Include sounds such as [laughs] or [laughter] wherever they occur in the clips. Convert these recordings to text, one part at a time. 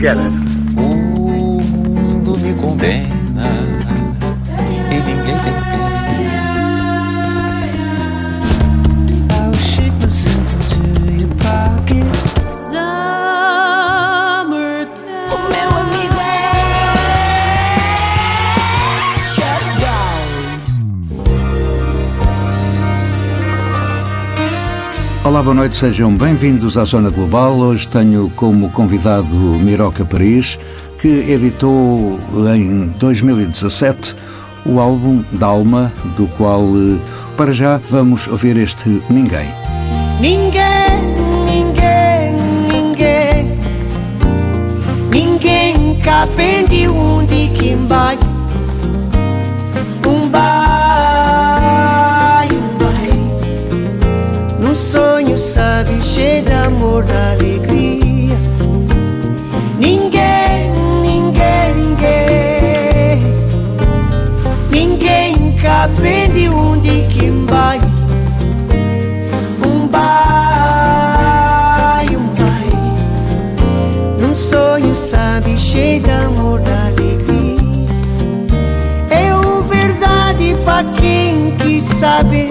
Together. Olá, boa noite, sejam bem-vindos à Zona Global. Hoje tenho como convidado Miroca Paris, que editou em 2017 o álbum Dalma, do qual, eh, para já, vamos ouvir este Ninguém. Ninguém, ninguém, ninguém Ninguém cabe de onde que vai amor, da alegria. Ninguém, ninguém, ninguém Ninguém cabe de onde que vai. Um bai, um bai Num sonho, sabe, cheio de amor, da alegria. É uma verdade pra quem quis saber.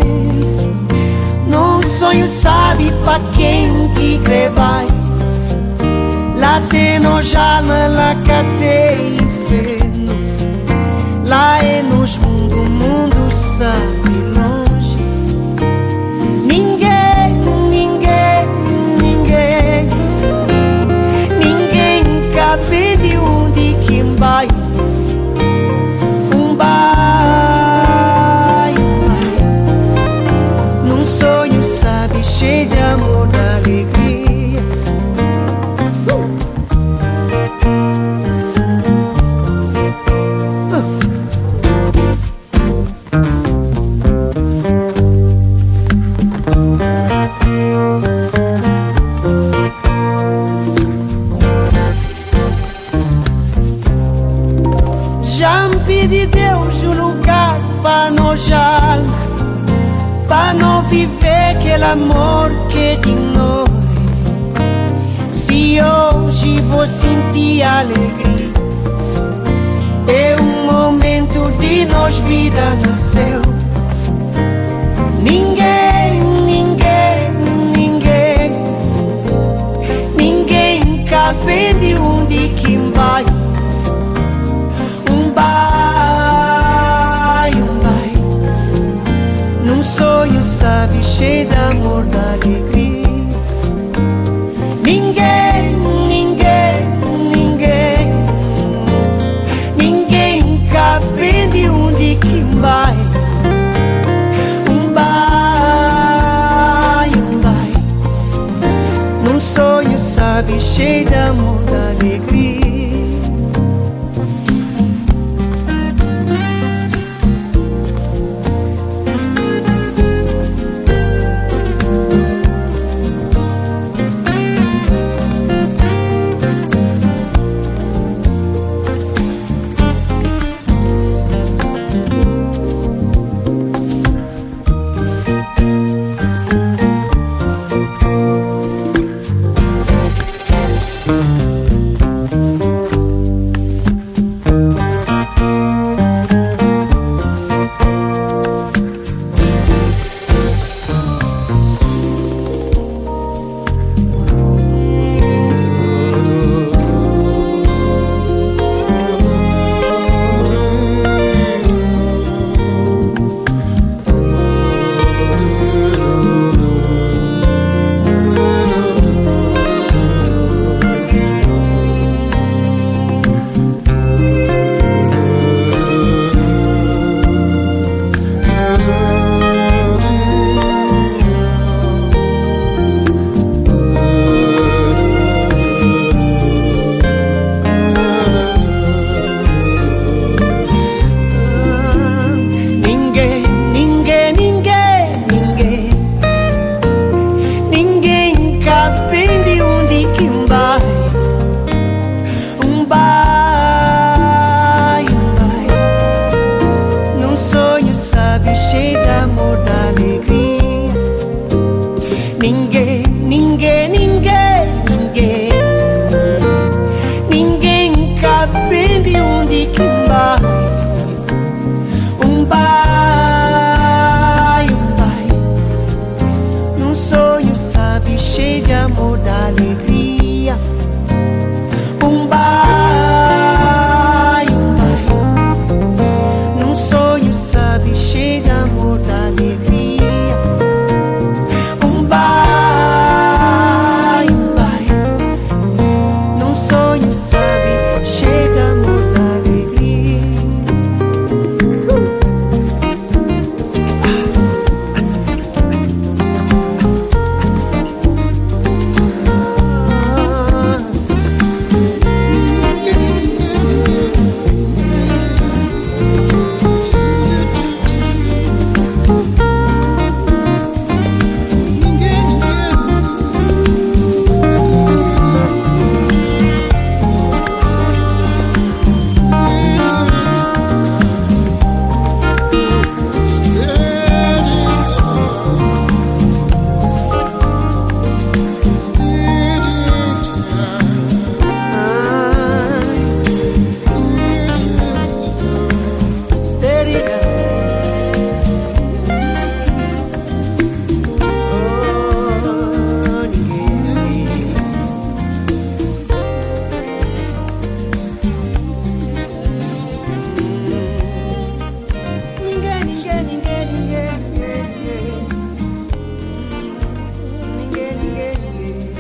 Num sonho, sabe, pra quem vai Lá tem nos alma, lá catei inferno Lá é nos mundo, mundo sabe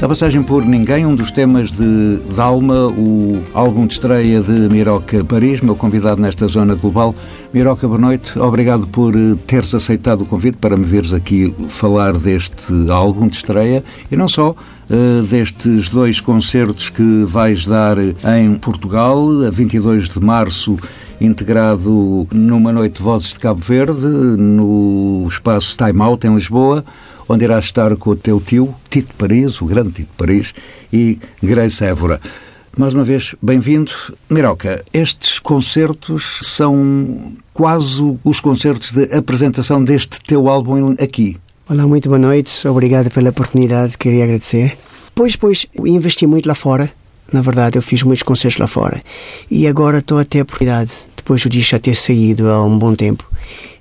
passagem por Ninguém, um dos temas de Dalma, o álbum de estreia de Miroca Paris, meu convidado nesta zona global. Miroca, boa noite. Obrigado por eh, teres aceitado o convite para me veres aqui falar deste álbum de estreia e não só, uh, destes dois concertos que vais dar em Portugal, a 22 de março integrado numa noite de vozes de Cabo Verde, no espaço Time Out, em Lisboa, onde irás estar com o teu tio, Tito Paris, o grande Tito Paris, e Grace Évora. Mais uma vez, bem-vindo. Miroca, estes concertos são quase os concertos de apresentação deste teu álbum aqui. Olá, muito boa noite. Obrigado pela oportunidade, queria agradecer. Pois, pois, investi muito lá fora. Na verdade, eu fiz muitos concertos lá fora. E agora estou a ter a oportunidade, depois do disco já ter saído há um bom tempo,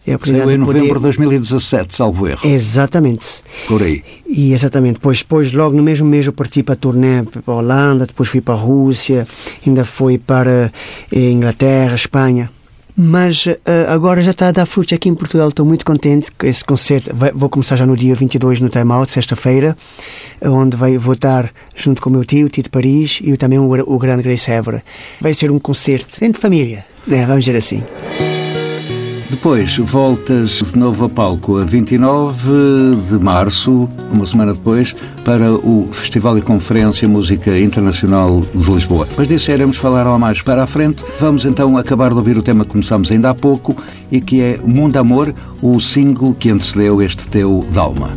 é a Saiu em novembro de 2017, salvo erro. Exatamente. Por aí. E exatamente. Depois, depois, logo no mesmo mês, eu parti para a turnê para a Holanda, depois fui para a Rússia, ainda fui para a eh, Inglaterra, Espanha. Mas uh, agora já está a dar frutos aqui em Portugal. Estou muito contente com esse concerto. Vai, vou começar já no dia 22 no Time Out, sexta-feira, onde vai, vou estar junto com o meu tio, Tito Paris, e também o, o grande Grace Évora. Vai ser um concerto entre família, né? vamos dizer assim. Depois voltas de novo a palco a 29 de março, uma semana depois, para o Festival e Conferência Música Internacional de Lisboa. Depois disso iremos falar lá mais para a frente. Vamos então acabar de ouvir o tema que começamos ainda há pouco e que é Mundo Amor, o single que antecedeu este teu Dalma.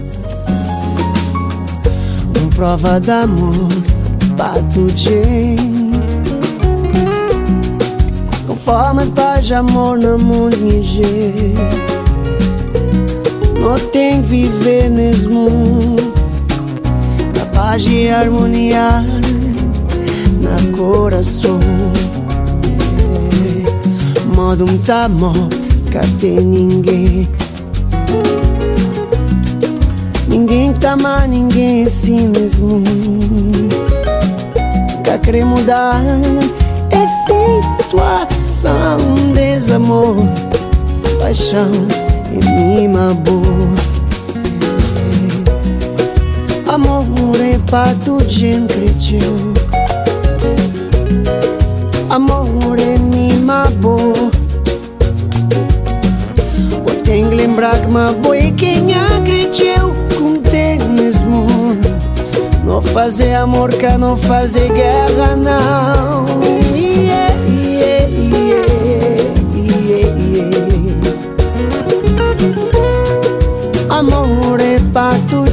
Um prova de amor, bato forma de paz, amor no mundo niger Não tem que viver nesse mundo Na paz e harmonia Na coração. Modo um amor que tem ninguém. Ninguém tama ninguém assim nesse mundo Que quer mudar situação, desamor, paixão e mima boa. Amor é para tu gente Amor é mima boa. Tem lembrar que uma boa é quem acreditou com ter mesmo. Não fazer amor, que não fazer guerra, não.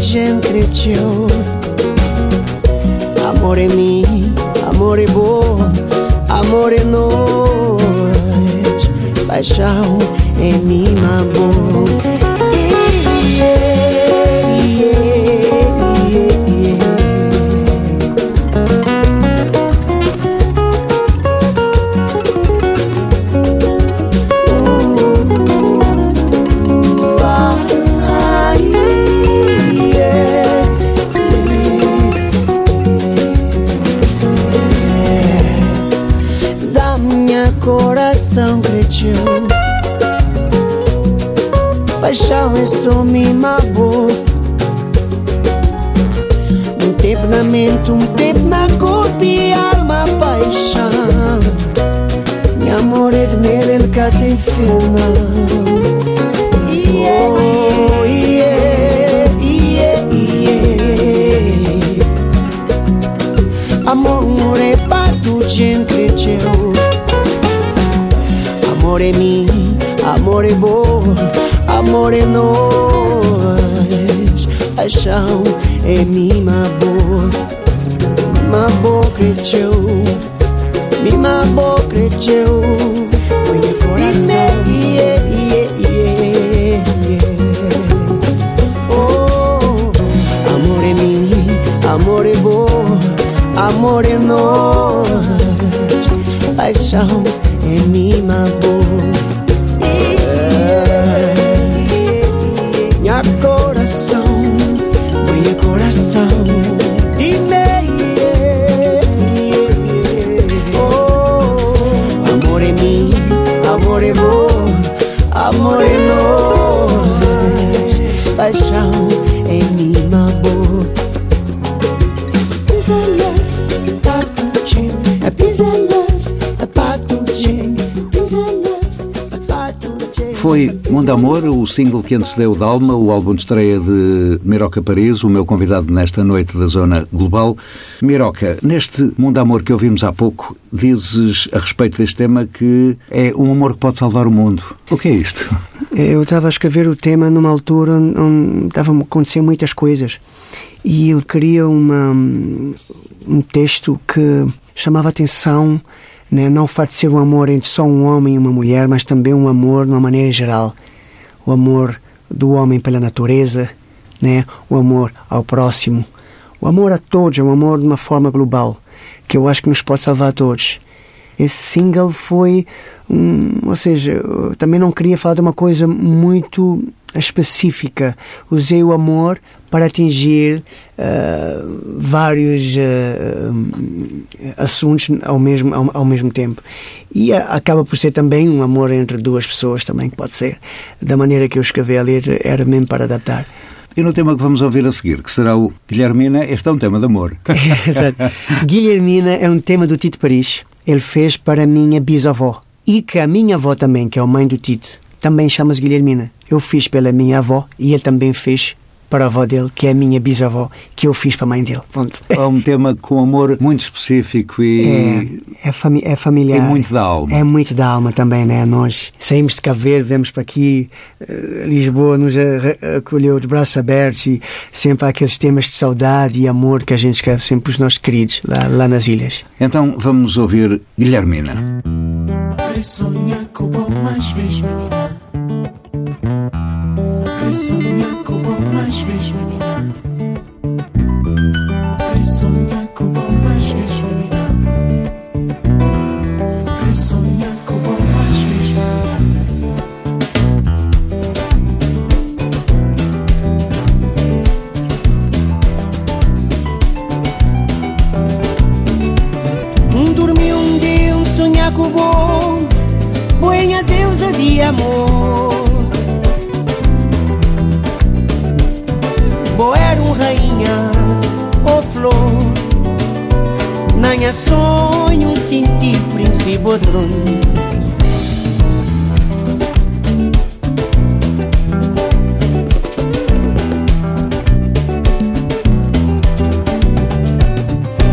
Sempre ciò Amore mi, amore bo, amore nós Paixão é minha boca paixão é só me mabo Um tempo na mente, um tempo na corpo e alma paixão Meu amor é de nele, ele cá tem final oh, yeah, yeah, yeah. Amor é para tu gente cresceu Amor é mim, amor é bom amore nós. Paixão é minha boca Minha boca cresceu Minha boca cresceu Põe coração. Yeah, yeah, yeah, yeah. Oh, amor é mim, amor é bom Amor é nós Paixão é minha boca paixão em minha boca Mundo Amor, o single que antecedeu Dalma, o álbum de estreia de Miroca Paris, o meu convidado nesta noite da Zona Global. Miroca, neste Mundo Amor que ouvimos há pouco, dizes a respeito deste tema que é um amor que pode salvar o mundo. O que é isto? Eu estava a escrever o tema numa altura onde estavam a acontecer muitas coisas e eu queria uma, um texto que chamava atenção né? não o de ser um amor entre só um homem e uma mulher, mas também um amor de uma maneira geral. O amor do homem pela natureza, né? o amor ao próximo, o amor a todos, é um amor de uma forma global, que eu acho que nos pode salvar a todos. Esse single foi, um, ou seja, também não queria falar de uma coisa muito específica. Usei o amor para atingir uh, vários uh, assuntos ao mesmo, ao, ao, mesmo tempo. E uh, acaba por ser também um amor entre duas pessoas, também pode ser. Da maneira que eu escrevi a ler, era mesmo para adaptar. E no tema que vamos ouvir a seguir, que será o Guilhermina, este é um tema de amor. [laughs] Exato. Guilhermina é um tema do Tito Paris. Ele fez para a minha bisavó. E que a minha avó também, que é a mãe do Tito, também chama-se Guilhermina. Eu fiz pela minha avó e ele também fez para a avó dele, que é a minha bisavó, que eu fiz para a mãe dele. Pronto. É um tema com amor muito específico e. É, é, fami é familiar. É muito da alma. É muito da alma também, né? Nós saímos de Cabo Verde, vemos para aqui, uh, Lisboa nos acolheu de braços abertos e sempre há aqueles temas de saudade e amor que a gente escreve sempre para os nossos queridos lá, lá nas ilhas. Então vamos ouvir Guilhermina. Sonhar com mais vezes, menina sonhar com bom mais vezes me mirar. Querer Nanha sonho senti príncipe bodrão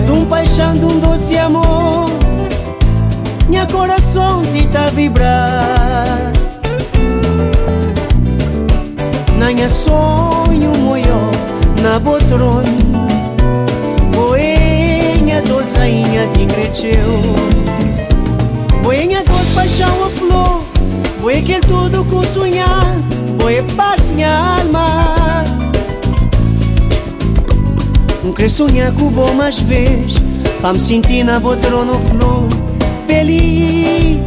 De um de doce amor Minha coração te tá vibrar. Nanha sonho moio na botron cresceu Boenha dos paixão a flor Boe que tudo com sonhar Boe paz minha alma. Um querer sonhar com bom mais vez Pra me sentir na botron flor Feliz.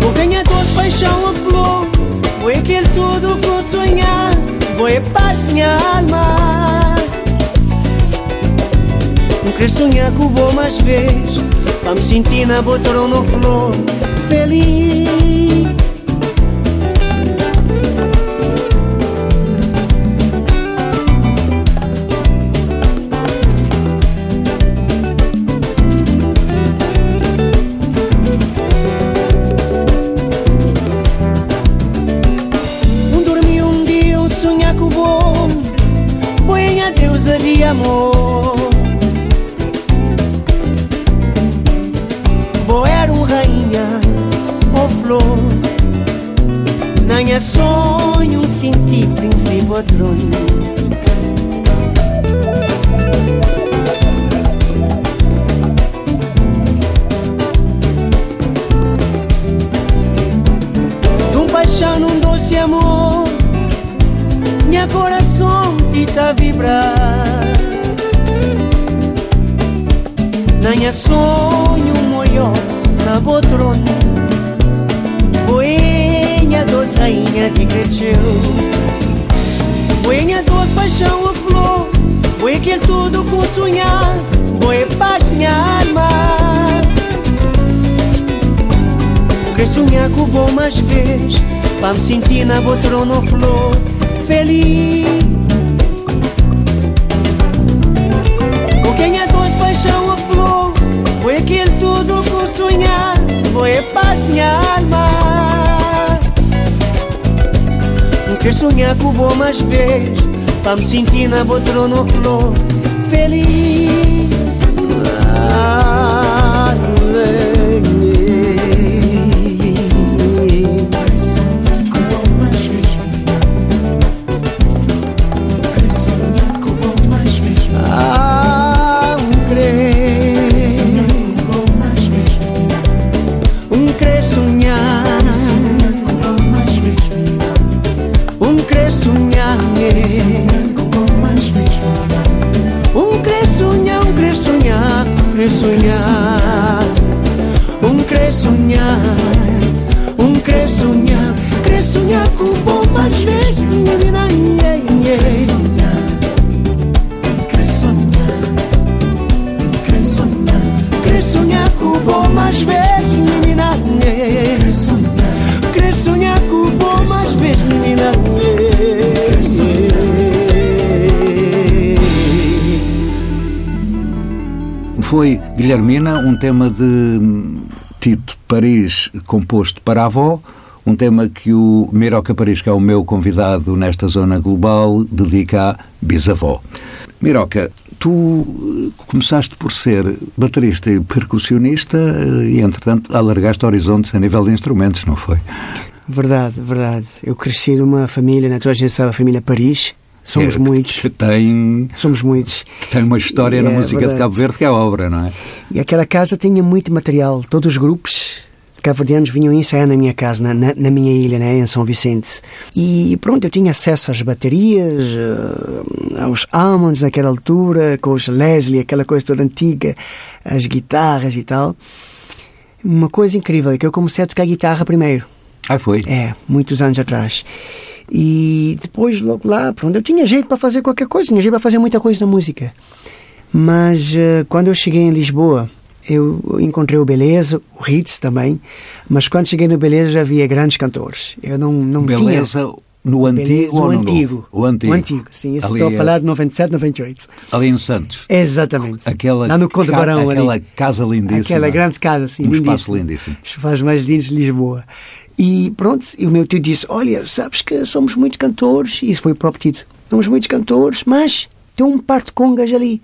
Boenha dos paixão a flor Foi aquele tudo com sonhar Foi paz minha alma Não querer sonhar o bom mais vez Para me sentir na botão no flor. Feliz Nanha sonho, um senti príncipe trono De um paixão, num doce amor Minha coração te tá vibrar. Nanha sonho moio na botron rainha de cresceu Boenha dos paixão a flor Boe que tudo com sonhar Boe paz minha alma Quer sonhar com o bom mais vez Pra me sentir na botrona flor Feliz. Com quem é dois paixão a flor Foi aquele tudo com sonhar Foi paz minha Quer sonhar com bom mais vez Pra me sentir na botrona flor Feliz. Ah, um tema de Tito Paris composto para a avó, um tema que o Miroca Paris, que é o meu convidado nesta zona global, dedica à bisavó. Miroca, tu eh, começaste por ser baterista e percussionista eh, e, entretanto, alargaste horizontes a nível de instrumentos, não foi? Verdade, verdade. Eu cresci numa família, né? toda a gente sabe a família Paris. Somos Que- muitos. Que tem, Somos muitos. que tem uma história na É música de verdade. Cabo Verde que é obra, não é? E aquela casa tinha muito material. Todos os grupos cabo-verdianos vinham ensaiar na minha casa, na, na, na minha ilha, né, em São Vicente. E pronto, eu tinha acesso às baterias, eh, aos Almonds naquela altura, com os Leslie, aquela coisa toda antiga, as guitarras e tal. Uma coisa incrível é que eu comecei a tocar guitarra primeiro. Ah, foi. É, muitos anos atrás. E depois, logo lá, pronto, eu tinha jeito para fazer qualquer coisa, tinha jeito para fazer muita coisa na música. Mas eh, quando eu cheguei em Lisboa, eu encontrei o Beleza, o Ritz também, mas quando cheguei no Beleza já havia grandes cantores. Eu não, não tinha... Beleza no antigo Beleza, ou no antigo. novo? O antigo. O antigo, sim. Isso Ali estou a é- falar de 97, 98. Ali em Santos. Exatamente. Aquela, Lá no Conde ca- Barão aquela ali. casa lindíssima. Aquela grande casa, assim, Um lindíssima. espaço lindíssimo. Faz mais lindos de Lisboa. E pronto, e o meu tio disse: Olha, sabes que somos muitos cantores, e isso foi o próprio Tito. Somos muitos cantores, mas tem um par de congas ali.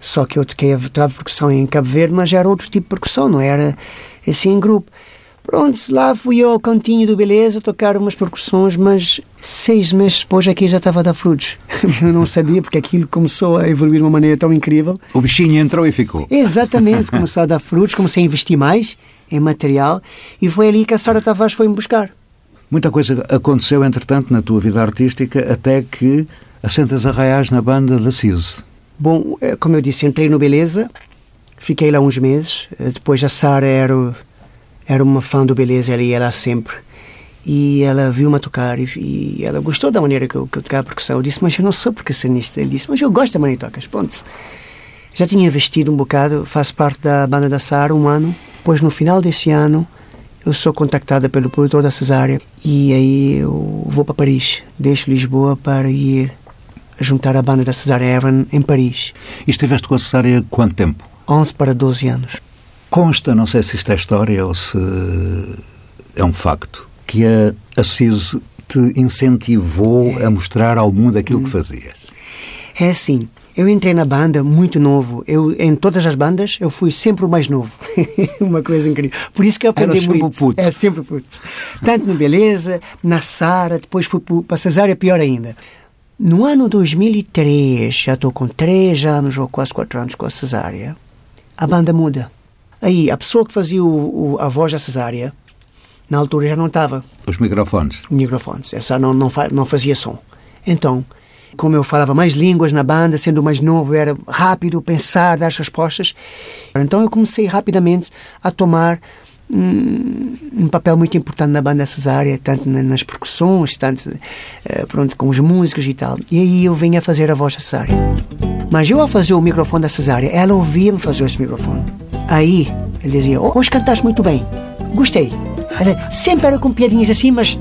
Só que eu toquei a tocava percussão em Cabo Verde, mas era outro tipo de percussão, não era assim em grupo. Pronto, lá fui eu ao cantinho do Beleza tocar umas percussões, mas seis meses depois aqui já estava a dar frutos. [laughs] Eu não sabia porque aquilo começou a evoluir de uma maneira tão incrível. O bichinho entrou e ficou. Exatamente, começou a dar frutos, comecei a investir mais em material e foi ali que a Sara Tavares foi-me buscar. Muita coisa aconteceu, entretanto, na tua vida artística, até que assentas arraiais na banda da CISE. Bom, eh, como eu disse, entrei no Beleza, fiquei lá uns meses, eh, depois a Sara era, era uma fã do Beleza, ela ia lá sempre. E ela viu-me tocar e, e ela gostou da maneira que eu, que eu tocava a percussão. Eu disse, mas eu não sou percussionista. Ele disse, mas eu gosto da maneira que tocas. Ponto. Já tinha investido um bocado, faço parte da banda da Sara um ano, pois no final desse ano eu sou contactada pelo produtor da Cesária e aí eu vou para Paris, deixo Lisboa para ir juntar a banda da Cesária Evan em Paris. E estiveste com a cesárea quanto tempo? 11 para 12 anos. Consta, não sei se isto é história ou se é um facto, que a, a CISE te incentivou a mostrar ao mundo aquilo que fazias. É assim, eu entrei na banda muito novo. Eu, em todas as bandas, eu fui sempre o mais novo. [laughs] Uma coisa incrível. Por isso que eu aprendi Era muito. puto. É sempre puto. Tanto no Beleza, na Sara, depois fui para a Cesária, pior ainda. No ano 2003, já estou com 3 anos ou quase 4 anos com a Cesária, a banda muda. Aí, a pessoa que fazia o, o- a voz da Cesária, na altura já não estava Os microfones. microfones. Essa não, não, fa- não fazia som. Então, como eu falava mais línguas na banda, sendo mais novo, era rápido pensar, dar as respostas. Então eu comecei rapidamente a tomar hum, um papel muito importante na banda Cesária, tanto na- nas percussões, tanto eh, pronto, com os músicos e tal. E aí eu vinha fazer a voz da Cesária. Mas eu, ao fazer o microfone da Cesária, ela ouvia-me fazer esse microfone. Aí, ele dizia, "Oh, hoje cantaste muito bem, gostei. Ela sempre era com piadinhas assim, mas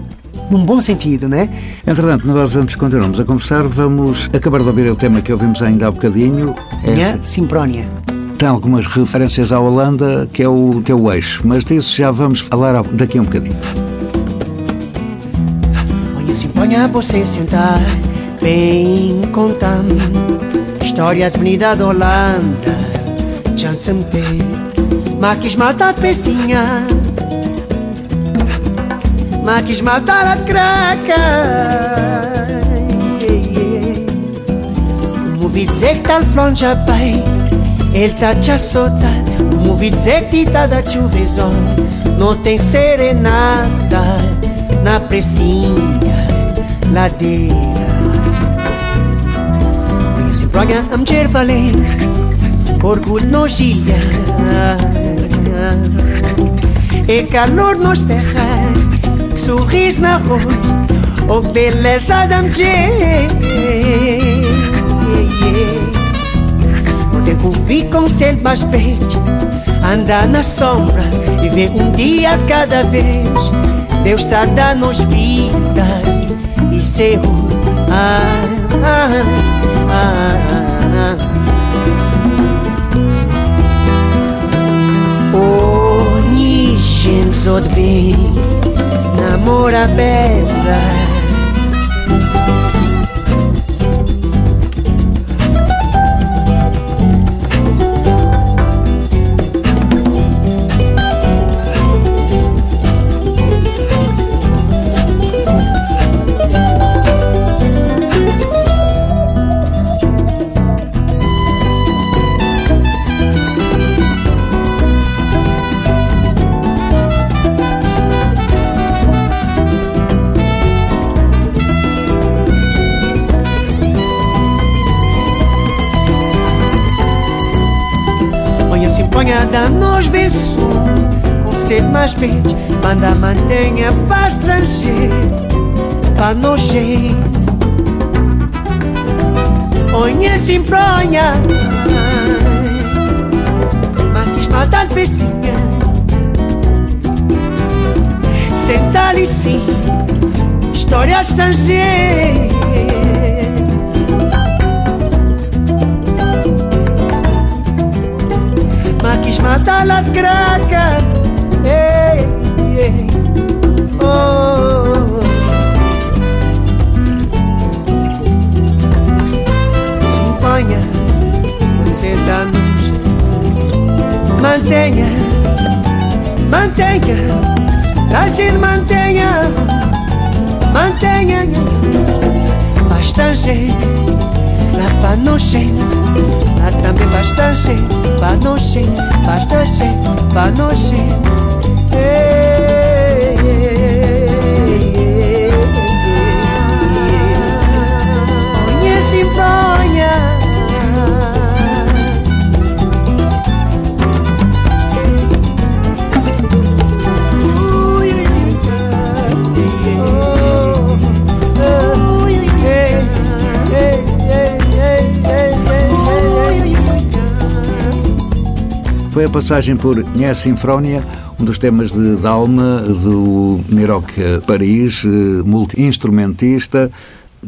num bom sentido, né? Entretanto, nós antes de continuarmos a conversar, vamos acabar de ouvir o tema que ouvimos ainda há bocadinho. Minha Simprónia. Tem algumas referências à Holanda, que é o teu eixo, mas disso já vamos falar daqui a um bocadinho. Se ponha você sentar, bem contando História de Avenida da Holanda, Jansenpe Maquis matar pecinha Maquis matar a craca Movi dizer tal flonja pai Ele tá já solta Movi dizer que tá da chuvezão. Não tem serenata Na precinha Ladeira. Se proga a mulher valente Orgulho nojilha E calor nos terra sorriso na rosto Oh, beleza da mulher No tempo vi conselho mais perto Andar na sombra E ver um dia cada vez. Deus está a dar-nos vida E seu ah, ah, ah, ah. Oh, Nishin Zodbin Namora beza Ponha-se Manda mantenha para estrangeiro Para nós gente Ponha-se ponha Mas matar becinha Senta ali sim História estrangeira ma quis matar la craca. Hey, Mantenha, mantenha, a gente mantenha, mantenha. Bastante, lá para nós gente. Lá também bastante, para nós gente, bastante, para nós gente. Ei, Foi a passagem por Nhé Sinfrónia, um dos temas de Dalma, do Miroca Paris, eh, multi-instrumentista,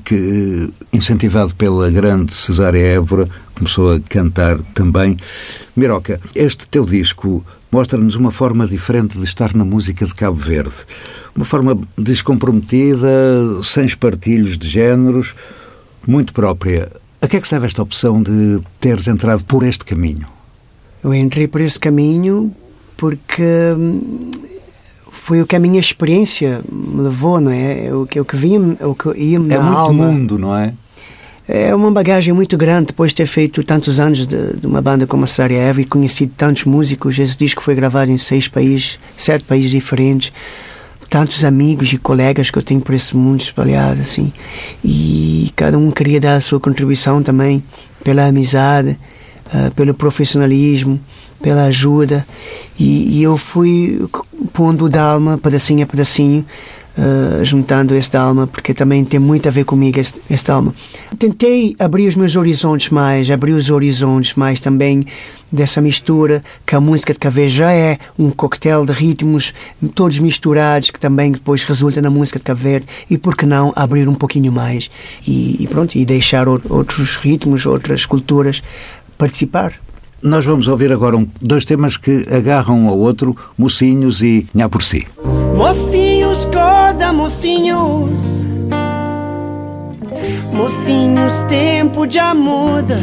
que, incentivado pela grande Cesária Évora, começou a cantar também. Miroca, este teu disco mostra-nos uma forma diferente de estar na música de Cabo Verde. Uma forma descomprometida, sem espartilhos de géneros, muito própria. A que é que se deve esta opção de teres entrado por este caminho? Eu entrei por esse caminho porque hum, foi o que a minha experiência me levou, não é? O que, o que vinha, o que ia na É muito alma. mundo, não é? É uma bagagem muito grande depois de ter feito tantos anos de, de uma banda como a Eva e conhecido tantos músicos. Esse disco foi gravado em seis países, sete países diferentes. Tantos amigos e colegas que eu tenho por esse mundo espalhado, assim. E cada um queria dar a sua contribuição também pela amizade, ah, pelo profissionalismo, pela ajuda. E, e eu fui pondo da alma, pedacinho a pedacinho, ah, juntando esta alma, porque também tem muito a ver comigo, este, alma. Tentei abrir os meus horizontes mais, abrir os horizontes mais também dessa mistura, que a música de Verde já é um coquetel de ritmos todos misturados, que também depois resulta na música de Verde, e por que não abrir um pouquinho mais e, e pronto, e deixar ou- outros ritmos, outras culturas participar. Nós vamos ouvir agora um- dois temas que agarram um ao outro, Mocinhos e Nhá por Si. Mocinhos, corda, mocinhos Mocinhos, tempo já muda.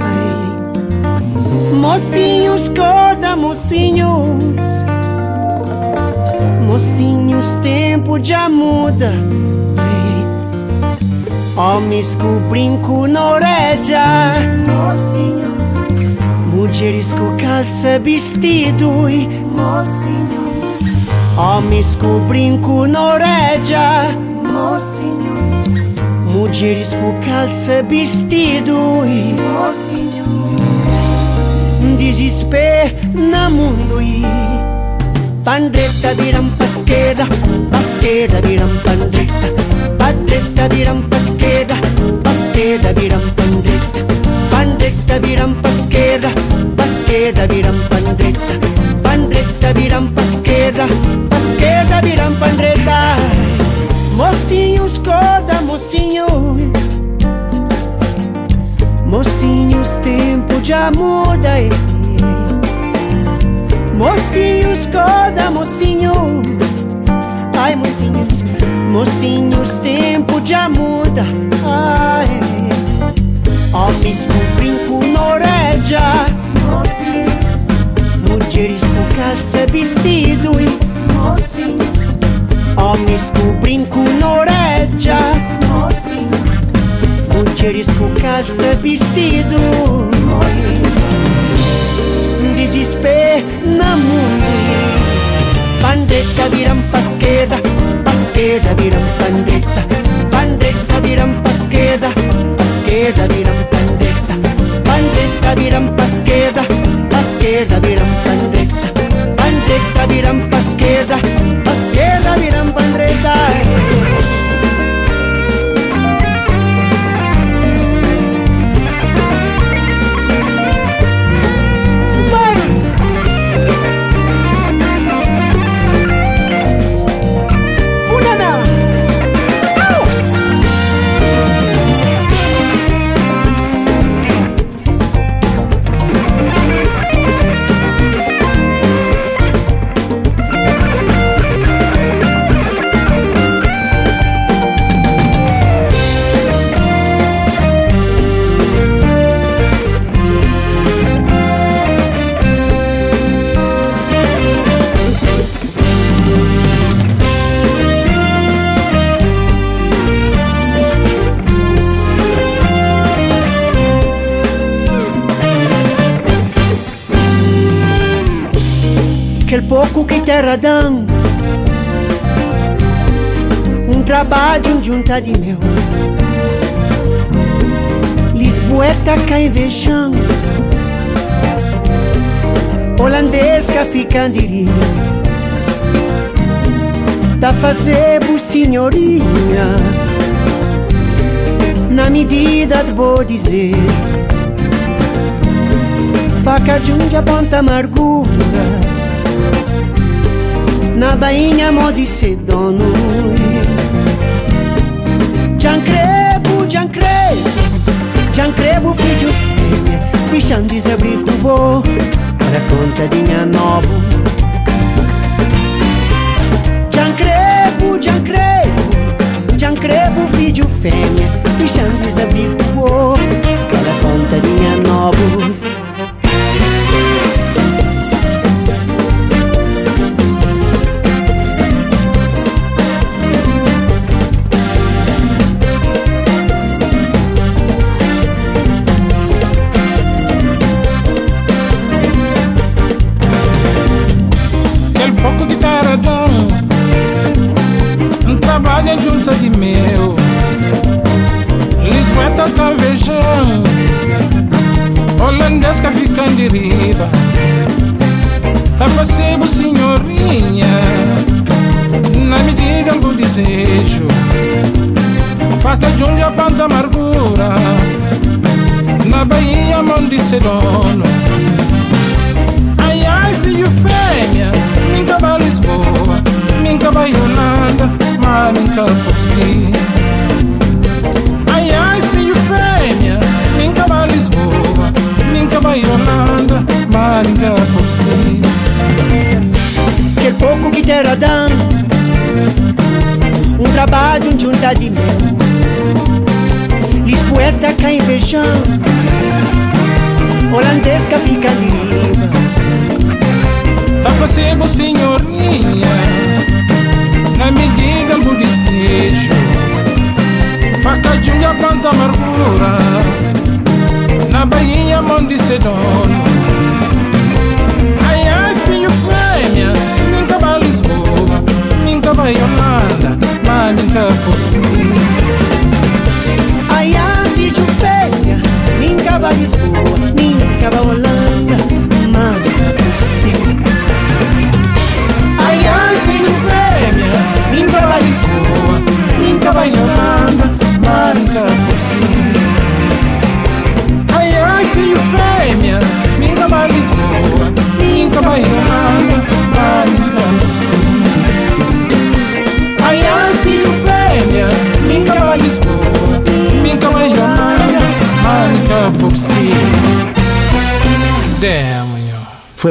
Ai. Mocinhos, corda, mocinhos. Mocinhos, tempo já muda. Ai. Homens com brinco na orelha. Mocinhos. Mulheres com calça, vestido. e Mocinhos. Homens com brinco na orelha. Mocinhos. Mulheres com calça, vestido. e Mocinhos. Desespero na mundo. e Pandretta viram pasqueda, pasqueda viram pandretta, pandretta viram pasqueda, pandretta, pandretta viram pasqueda, pasqueda viram pandretta, pandretta viram pasqueda, pasqueda viram pandretta. Mocinhos, tempo já muda. eh. Mocinhos, coda, mocinhos Ai, mocinhos, mocinhos, tempo já muda Ai, Omis kuprin kunoreġa Mugġiris ku kalse bistidui Omis kuprin kunoreġa Mugġiris ku kalse Disispe na munir Pandetta viram pascheta Pascheta viram pandetta esquerda, viram pandeta. Pandeta, viram pra esquerda, pra esquerda, viram pandeta. Pandeta, viram pra esquerda. Pouco que terra dão. Um trabalho junta de meu Lisboeta cai vejando Holandesca fica de Da fazer senhorinha. Na medida do bom desejo. Faca de um ponta amargura na bainha mo di ser dono Giancrebu, Giancrebu Giancrebu figlio femmina Deixando desabrir com bo Racconta di mia novo. Giancrebu, Giancrebu Giancrebu figlio femmina Deixando desabrir com bo Racconta di mia novo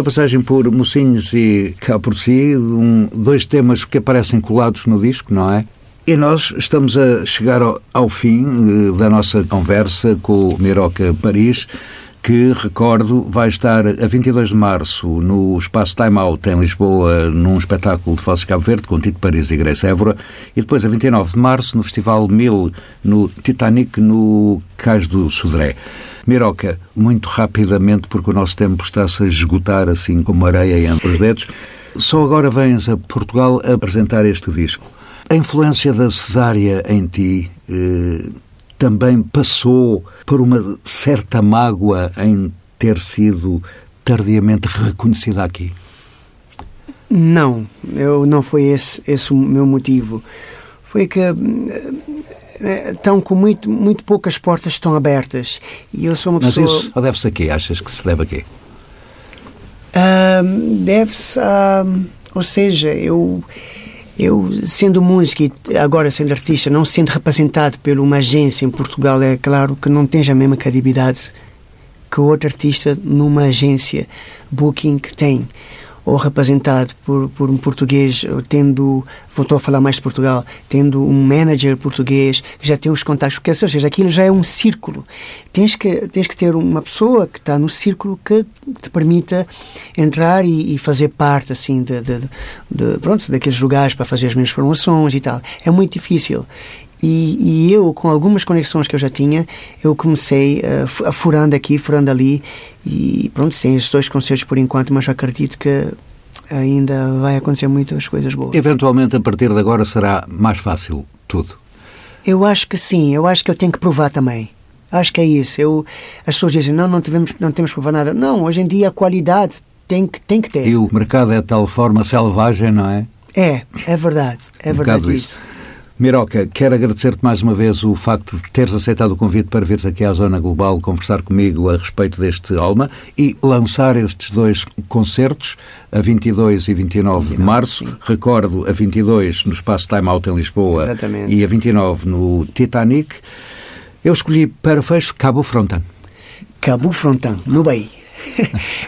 passagem por Mocinhos e Cá por Si, um, dois temas que aparecem colados no disco, não é? E nós estamos a chegar ao, ao fim eh, da nossa conversa com o Miroca Paris, que, recordo, vai estar a 22 de março no Espaço Time Out em Lisboa, num espetáculo de Vozes Cabo Verde, com Tito Paris e Grace Évora, e depois a 29 de março no Festival Mil, no Titanic, no Cais do Sodré. Miroca, muito rapidamente, porque o nosso tempo está-se a esgotar assim como areia entre os dedos, só agora vens a Portugal a apresentar este disco. A influência da cesárea em ti eh, também passou por uma certa mágoa em ter sido tardiamente reconhecida aqui? Não, eu, não foi esse, esse o meu motivo. Foi que eh, estão com muito, muito poucas portas estão abertas. E eu sou uma Mas pessoa. isso deve-se a quê? Achas que se deve a quê? Ahm, Deve-se a. Ou seja, eu. Eu, sendo músico e agora sendo artista, não sendo representado por uma agência em Portugal, é claro que não tens a mesma credibilidade que outro artista numa agência booking que tem. Ou representado por, por um português, tendo, voltou a falar mais de Portugal, tendo um manager português que já tem os contactos, porque, ou seja, aquilo já é um círculo. Tens que, tens que ter uma pessoa que está no círculo que te permita entrar e, e fazer parte, assim, de, de, de, pronto, daqueles lugares para fazer as minhas promoções e tal. É muito difícil. E, e eu, com algumas conexões que eu já tinha, eu comecei uh, furando aqui, furando ali, e pronto, tem esses dois concertos por enquanto, mas eu acredito que ainda vai acontecer muitas coisas boas. Eventualmente, a partir de agora, será mais fácil tudo. Eu acho que sim, eu acho que eu tenho que provar também. Acho que é isso. Eu, as pessoas dizem, não, não, tivemos, não temos que provar nada. Não, hoje em dia a qualidade tem que, tem que ter. E o mercado é de tal forma selvagem, não é? É, é verdade. É Um verdade bocado isso. Miroca, quero agradecer-te mais uma vez o facto de teres aceitado o convite para vires aqui à Zona Global conversar comigo a respeito deste Alma e lançar estes dois concertos, a 22 e 29 de março. Recordo, a 22 no Espaço Time Out em Lisboa Exatamente. e a 29 no Titanic. Eu escolhi para fecho Cabo Frontan. Cabo Frontan, no Bahia.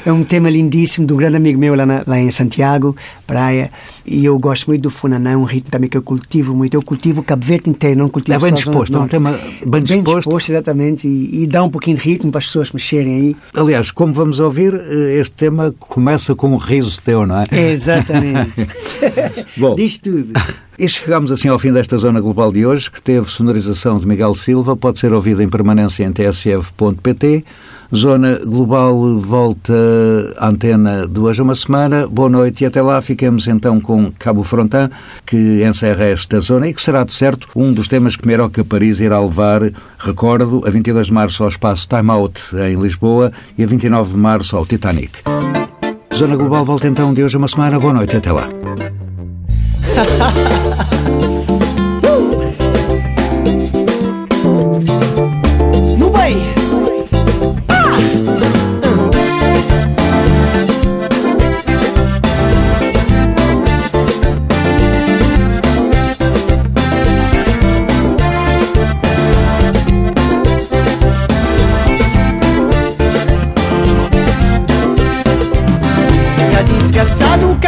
É um tema lindíssimo do grande amigo meu lá, na- lá em Santiago, praia. E eu gosto muito do Funaná, é um ritmo também que eu cultivo muito. Eu cultivo o Cabo Verde inteiro, não cultivo É bem disposto, é um tema bem disposto. exatamente. E, e dá um pouquinho de ritmo para as pessoas mexerem aí. Aliás, como vamos ouvir, eh, este tema começa com um riso teu, não é? Exatamente. [laughs] Bom. Diz tudo. E chegamos assim ao fim desta Zona Global de hoje, que teve sonorização de Miguel Silva, pode ser ouvida em permanência em tsf.pt. Zona Global volta à antena hoje a uma semana. Boa noite e até lá ficamos então com Cabo Frontan, que encerra esta zona e que será de certo um dos temas que Meroca Paris irá levar, recordo, a 22 de março ao espaço Time Out em Lisboa e a 29 de março ao Titanic. Zona Global volta então de hoje a uma semana. Boa noite e até lá. [laughs]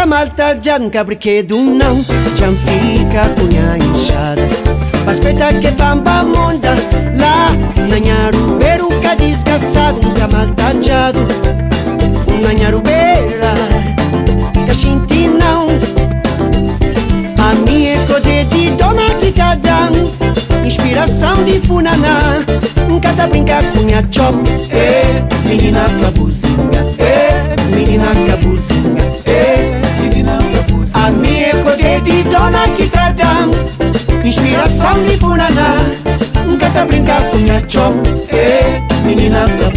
malta já não quer não. Já fica punha inchada. Mas peta que pampa monda. Lá nanharu peruca desgraçado Nunca mal já Nanharu beira Que a gente não. A minha é code de doma que cada Inspiração de funaná. Nunca tá brincar punha chop. É, menina pra buzina. sangifunana ngata brinca cuñacho eh menina la